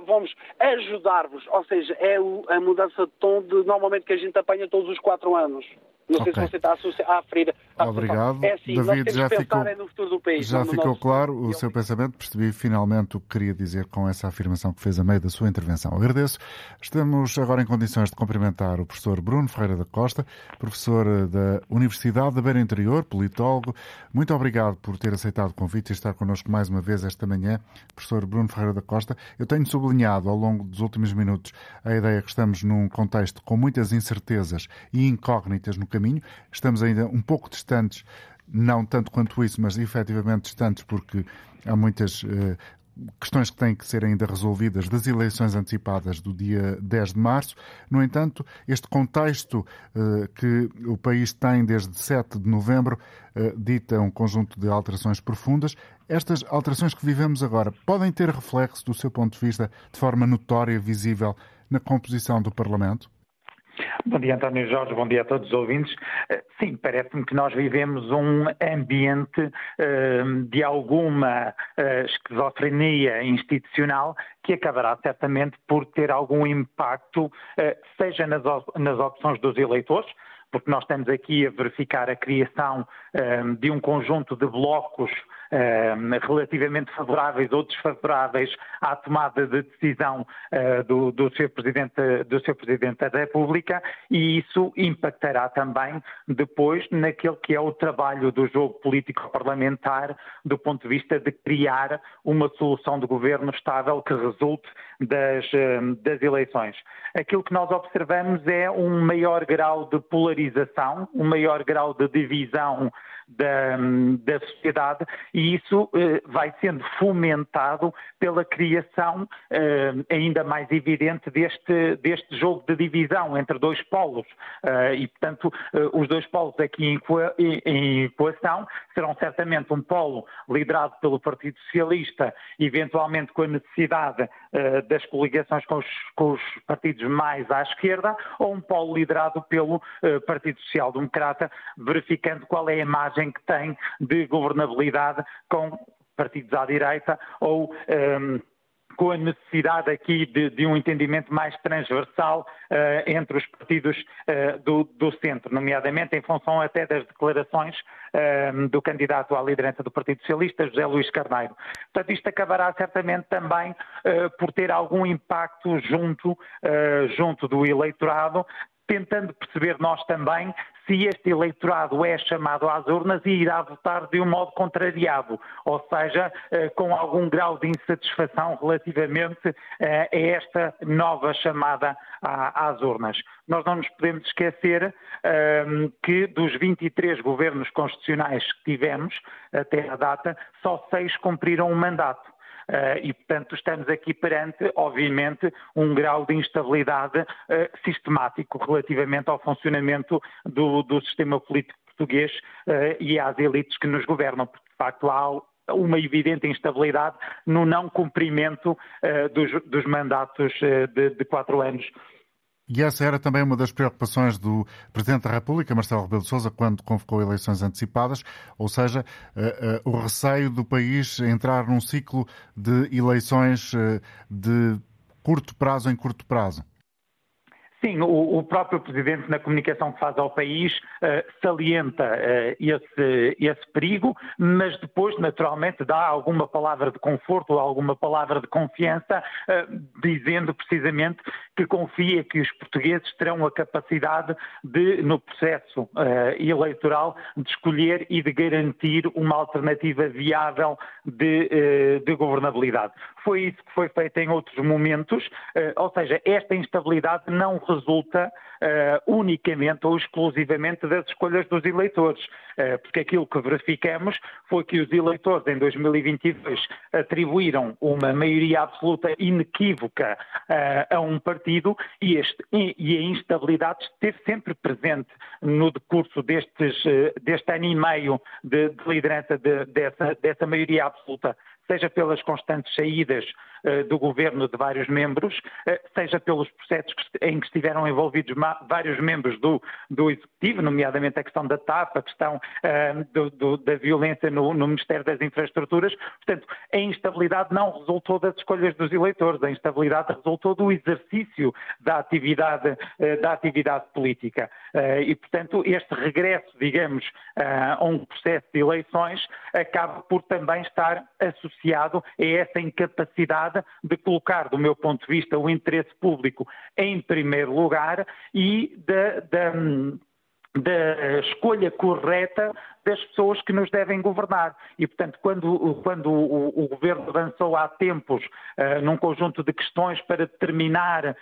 vamos ajudar-vos. Ou seja, é a mudança de tom de normalmente que a gente apanha todos os quatro anos. Não okay. sei se você está a, a referir. Obrigado. É assim, David, já ficou, é no futuro do país. Já ficou claro o seu pensamento, percebi finalmente o que queria dizer com essa afirmação que fez a meio da sua intervenção. Agradeço. Estamos agora em condições de cumprimentar o professor Bruno Ferreira da Costa, professor da Universidade da Beira Interior, politólogo. Muito obrigado por ter aceitado o convite e estar connosco mais uma vez esta manhã. Professor Bruno Ferreira da Costa, eu tenho sublinhado ao longo dos últimos minutos a ideia que estamos num contexto com muitas incertezas e incógnitas no caminho caminho. Estamos ainda um pouco distantes, não tanto quanto isso, mas efetivamente distantes, porque há muitas uh, questões que têm que ser ainda resolvidas das eleições antecipadas do dia 10 de março. No entanto, este contexto uh, que o país tem desde 7 de novembro uh, dita um conjunto de alterações profundas. Estas alterações que vivemos agora podem ter reflexo, do seu ponto de vista, de forma notória, visível, na composição do Parlamento? Bom dia, António Jorge, bom dia a todos os ouvintes. Eh, sim, parece-me que nós vivemos um ambiente uh, de alguma uh, esquizofrenia institucional que acabará certamente por ter algum impacto, uh, seja nas, nas opções dos eleitores, porque nós estamos aqui a verificar a criação de um conjunto de blocos relativamente favoráveis ou desfavoráveis à tomada de decisão uh, do, do, seu presidente, do seu Presidente da República e isso impactará também depois naquele que é o trabalho do jogo político parlamentar do ponto de vista de criar uma solução de governo estável que resulte das, das eleições. Aquilo que nós observamos é um maior grau de polarização, um maior grau de divisão da, da sociedade e isso eh, vai sendo fomentado pela criação eh, ainda mais evidente deste, deste jogo de divisão entre dois polos. Eh, e, portanto, eh, os dois polos aqui em, em equação serão certamente um polo liderado pelo Partido Socialista, eventualmente com a necessidade das coligações com os, com os, partidos mais à esquerda, ou um polo liderado pelo eh, Partido Social Democrata, verificando qual é a imagem que tem de governabilidade com partidos à direita ou um, com a necessidade aqui de, de, um entendimento mais transversal uh, entre os partidos uh, do, do, centro, nomeadamente em função até das declarações uh, do candidato à liderança do Partido Socialista, José Luís Carneiro. Portanto, isto acabará certamente também por ter algum impacto junto, junto do eleitorado, tentando perceber nós também se este eleitorado é chamado às urnas e irá votar de um modo contrariado, ou seja, eh, com algum grau de insatisfação relativamente eh, a esta nova chamada às urnas. Nós não nos podemos esquecer ehm, que dos 23 governos constitucionais que tivemos até a data, só seis cumpriram o mandato. Uh, e, portanto, estamos aqui perante, obviamente, um grau de instabilidade uh, sistemático relativamente ao funcionamento do, do sistema político português uh, e às elites que nos governam. Porque, de facto, há uma evidente instabilidade no não cumprimento dos, dos, mandatos de, de quatro anos e essa era também uma das preocupações do Presidente da República, Marcelo Rebelo de Sousa, quando convocou eleições antecipadas, ou seja, uh, uh, o receio do país entrar num ciclo de eleições uh, de curto prazo em curto prazo. Sim, o, o, próprio Presidente, na comunicação que faz ao país, uh, salienta uh, esse, esse, perigo, mas depois, naturalmente, dá alguma palavra de conforto alguma palavra de confiança, uh, dizendo precisamente que confia que os portugueses terão a capacidade de, no processo eleitoral, de escolher e de garantir uma alternativa viável de, de governabilidade. Foi isso que foi feito em outros momentos, ou seja, esta instabilidade não resulta uh, unicamente ou exclusivamente das escolhas dos eleitores, uh, porque aquilo que verificamos foi que os eleitores em 2022 atribuíram uma maioria absoluta inequívoca uh, a um partido e, este, e, a instabilidade esteve sempre presente no decurso destes, deste ano e meio de, de liderança de, dessa, dessa maioria absoluta seja pelas constantes saídas uh, do governo de vários membros, uh, seja pelos processos em que estiveram envolvidos vários membros do, do, Executivo, nomeadamente a questão da TAP, a questão uh, do, do, da violência no, no, Ministério das Infraestruturas. Portanto, a instabilidade não resultou das escolhas dos eleitores, a instabilidade resultou do exercício da atividade, da atividade política. e, portanto, este regresso, digamos, a um processo de eleições acaba por também estar associado a essa incapacidade de colocar, do meu ponto de vista, o interesse público em primeiro lugar e da da escolha correta das pessoas que nos devem governar. E, portanto, quando, quando o, o, Governo avançou há tempos uh, num conjunto de questões para determinar uh,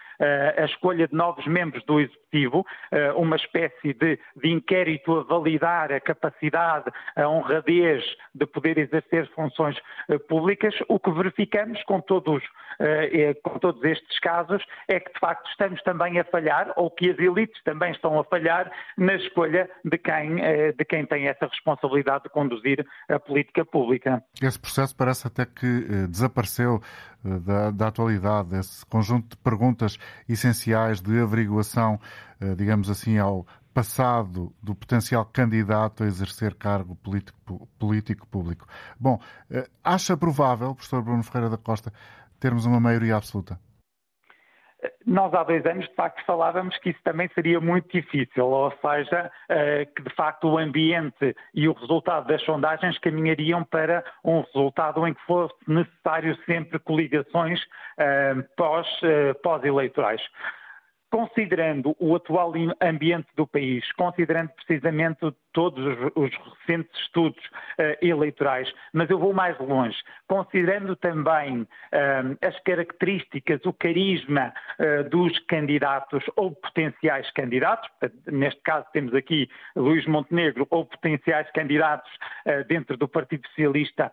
a escolha de novos membros do Executivo, uh, uma espécie de, de, inquérito a validar a capacidade, a honradez de poder exercer funções públicas, o que verificamos com todos, com todos estes casos é que, de facto, estamos também a falhar, ou que as elites também estão a falhar na escolha de quem, de quem tem essa responsabilidade de conduzir a política pública. Esse processo parece até que eh, desapareceu eh, da, da, atualidade, esse conjunto de perguntas essenciais de averiguação, eh, digamos assim, ao passado do potencial candidato a exercer cargo político, político público. Bom, acha provável, professor Bruno Ferreira da Costa, termos uma maioria absoluta? Nós há dois anos, de facto, falávamos que isso também seria muito difícil, ou seja, eh, que de facto o ambiente e o resultado das sondagens caminhariam para um resultado em que fosse necessário sempre coligações eh, eh, pós-eleitorais. Considerando o atual ambiente do país, considerando precisamente todos os, recentes estudos uh, eleitorais, mas eu vou mais longe, considerando também uh, as características, o carisma uh, dos candidatos ou potenciais candidatos, neste caso temos aqui Luís Montenegro, ou potenciais candidatos dentro do Partido Socialista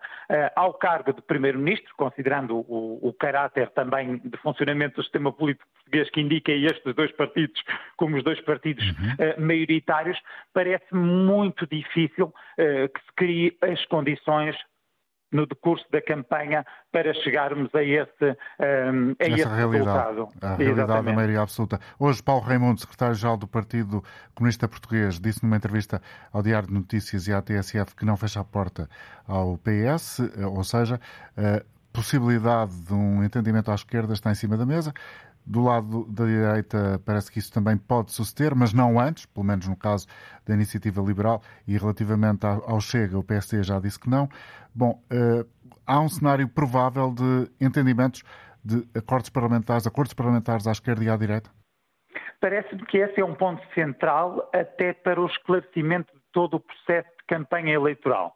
ao cargo de Primeiro-Ministro, considerando o, o, caráter também de funcionamento do sistema político português que indica estes dois partidos como os dois partidos uhum. maioritários, parece muito muito difícil uh, que se crie as condições no decurso da campanha para chegarmos a esse, um, ehm, a esse realidade, resultado. A realidade Exatamente. da maioria absoluta. Hoje, Paulo Raimundo, secretário-geral do Partido Comunista Português, disse numa entrevista ao Diário de Notícias e à TSF que não fecha a porta ao PS, eh, ou seja, a possibilidade de um entendimento à esquerda está em cima da mesa. Do lado da direita, parece que isso também pode suceder, mas não antes, pelo menos no caso da iniciativa liberal, e relativamente ao Chega, o PSD já disse que não. Bom, uh, há um cenário provável de entendimentos de acordos parlamentares, acordos parlamentares à esquerda e à direita? Parece-me que esse é um ponto central até para o esclarecimento de todo o processo de campanha eleitoral.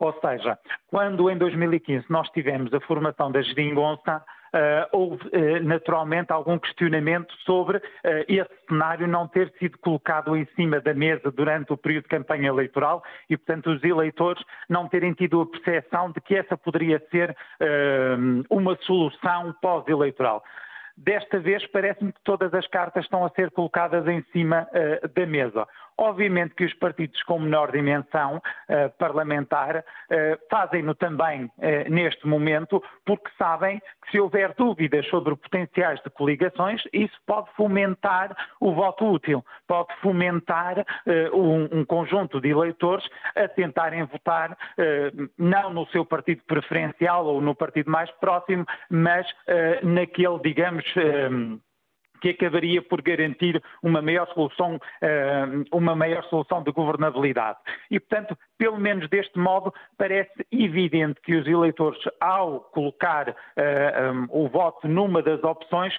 Ou seja, quando em 2015 nós tivemos a formação da geringonça, Uh, houve uh, naturalmente algum questionamento sobre uh, esse cenário não ter sido colocado em cima da mesa durante o período de campanha eleitoral e, portanto, os eleitores não terem tido a percepção de que essa poderia ser uma solução pós-eleitoral. Desta vez parece-me que todas as cartas estão a ser colocadas em cima da mesa. Obviamente que os partidos com menor dimensão uh, parlamentar uh, fazem-no também uh, neste momento, porque sabem que se houver dúvidas sobre potenciais de coligações, isso pode fomentar o voto útil, pode fomentar um, um, conjunto de eleitores a tentarem votar não no seu partido preferencial ou no partido mais próximo, mas naquele, digamos, que acabaria por garantir uma maior solução, uma maior solução de governabilidade. E, portanto, pelo menos deste modo, parece evidente que os eleitores, ao colocar o voto numa das opções,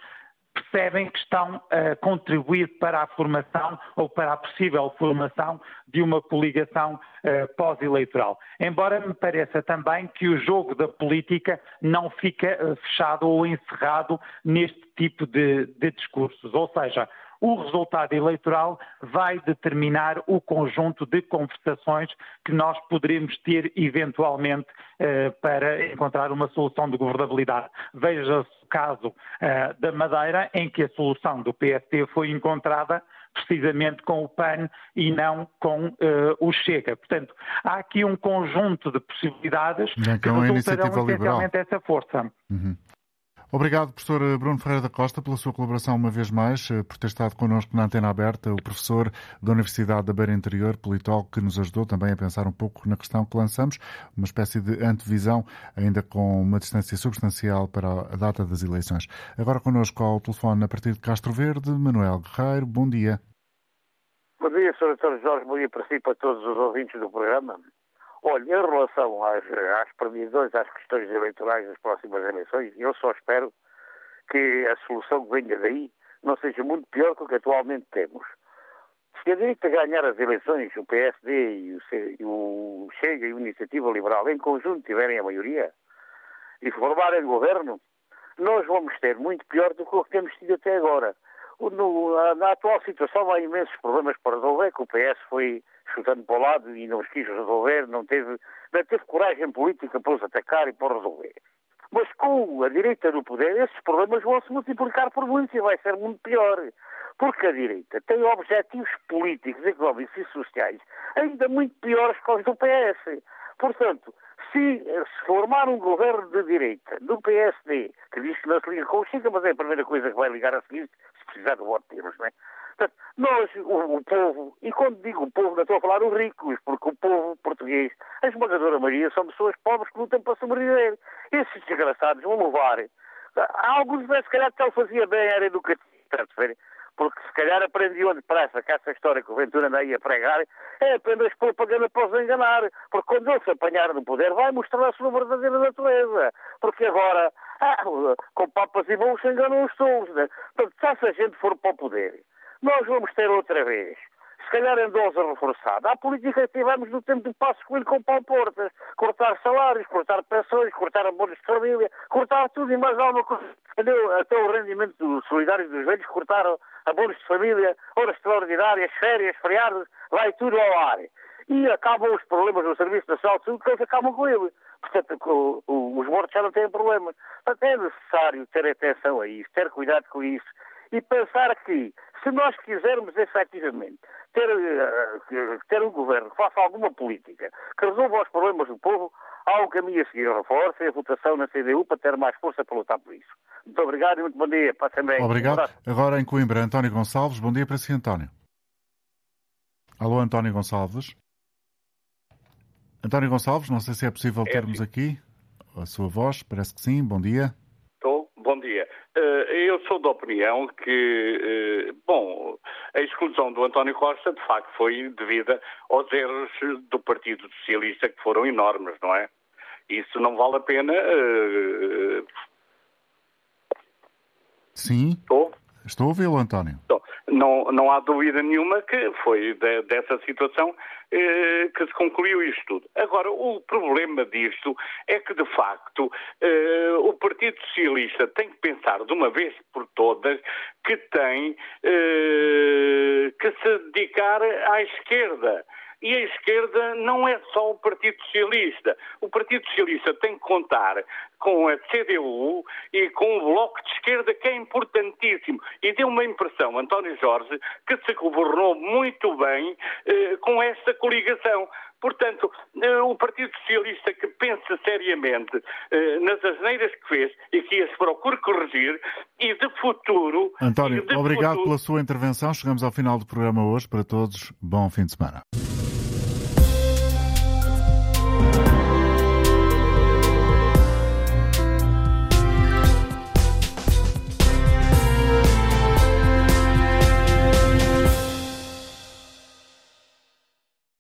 percebem que estão a contribuir para a formação ou para a possível formação de uma coligação uh, pós-eleitoral. Embora me pareça também que o jogo da política não fica uh, fechado ou encerrado neste tipo de, de discursos. Ou seja, o resultado eleitoral vai determinar o conjunto de conversações que nós poderemos ter eventualmente eh, para encontrar uma solução de governabilidade. Veja-se o caso eh, da Madeira, em que a solução do PST foi encontrada precisamente com o PAN e não com uh, o Chega. Portanto, há aqui um conjunto de possibilidades que resultarão essencialmente essa força. Uhum. Obrigado, professor Bruno Ferreira da Costa, pela sua colaboração uma vez mais, eh, por ter estado connosco na Antena Aberta, o professor da Universidade da Beira Interior, politólogo, que nos ajudou também a pensar um pouco na questão que lançamos, uma espécie de antevisão, ainda com uma distância substancial para a data das eleições. Agora connosco ao telefone, a partir de Castro Verde, Manuel Guerreiro, bom dia. Bom dia, Sr. Dr. Jorge, bom dia para si e para todos os ouvintes do programa. Olha, em relação às, às previsões, às questões eleitorais das próximas eleições, eu só espero que a solução que venha daí não seja muito pior do que atualmente temos. Se a direita ganhar as eleições, o PSD e o, e o Chega e a Iniciativa Liberal em conjunto tiverem a maioria e formarem governo, nós vamos ter muito pior do que o que temos tido até agora. No, na atual situação há imensos problemas para resolver, que o PS foi chutando para o lado e não os quis resolver, não teve, não teve coragem política para os atacar e para resolver. Mas com a direita no poder, esses problemas vão se multiplicar por muitos e vai ser muito pior. Porque a direita tem objetivos políticos, económicos e sociais ainda muito piores que os do PS. Portanto, se, se formar um governo de direita do PSD, que diz que não se liga com o Chica, mas é a primeira coisa que vai ligar a seguir, se precisar do voto deles, não é? Portanto, nós, o, o, povo, e quando digo o povo, não estou a falar os ricos, porque o povo português, a esmagadora maioria, são pessoas pobres que lutam para sobreviver. Esses desgraçados vão levar. Alguns, se calhar, que ele fazia bem, era educativo, porque se calhar aprendiam depressa que essa história que o Ventura anda aí a pregar é apenas propaganda para os enganar, porque quando ele se apanhar no poder vai mostrar a sua verdadeira natureza, porque agora, ah, com papas e bolos enganam os tolos, né? Portanto, se essa gente for para o poder, nós vamos ter outra vez, se calhar em dose reforçada, a política que tivemos no tempo do Passo Coelho com pau portas, cortar salários, cortar pensões, cortar abonos de família, cortar tudo e mais alguma coisa. Até o rendimento solidário dos velhos cortaram abonos de família, horas extraordinárias, férias, feriados, vai tudo ao ar. E acabam os problemas do Serviço Nacional de Saúde, que eles acabam com ele. Portanto, os mortos já não têm problemas. Portanto, é necessário ter atenção a isso, ter cuidado com isso e pensar que, se nós quisermos efetivamente ter, uh, ter um governo que faça alguma política, que resolva os problemas do povo, há um caminho a seguir. Reforça a votação na CDU para ter mais força para lutar por isso. Muito obrigado e muito bom dia. Passem bem. Obrigado. Agora em Coimbra, António Gonçalves. Bom dia para si, António. Alô, António Gonçalves. António Gonçalves, não sei se é possível é termos aqui a sua voz. Parece que sim. Bom dia. Estou. Bom dia. Eh, eu sou da opinião que, eh, bom, a exclusão do António Costa, de facto, foi devida aos erros do Partido Socialista, que foram enormes, não é? Isso não vale a pena. Eh, Sim. Estou? Estou a ouvi-lo, António. Não, não há dúvida nenhuma que foi de, dessa situação eh, que se concluiu isto tudo. Agora, o problema disto é que, de facto, eh, o Partido Socialista tem que pensar de uma vez por todas que tem eh, que se dedicar à esquerda. E a esquerda não é só o Partido Socialista. O Partido Socialista tem que contar com a CDU e com o Bloco de Esquerda, que é importantíssimo. E deu uma impressão, António Jorge, que se governou muito bem eh, com esta coligação. Portanto, eh, o Partido Socialista que pensa seriamente eh, nas asneiras que fez e que as procure corrigir e de futuro. António, de obrigado futuro... pela sua intervenção. Chegamos ao final do programa hoje. Para todos, bom fim de semana.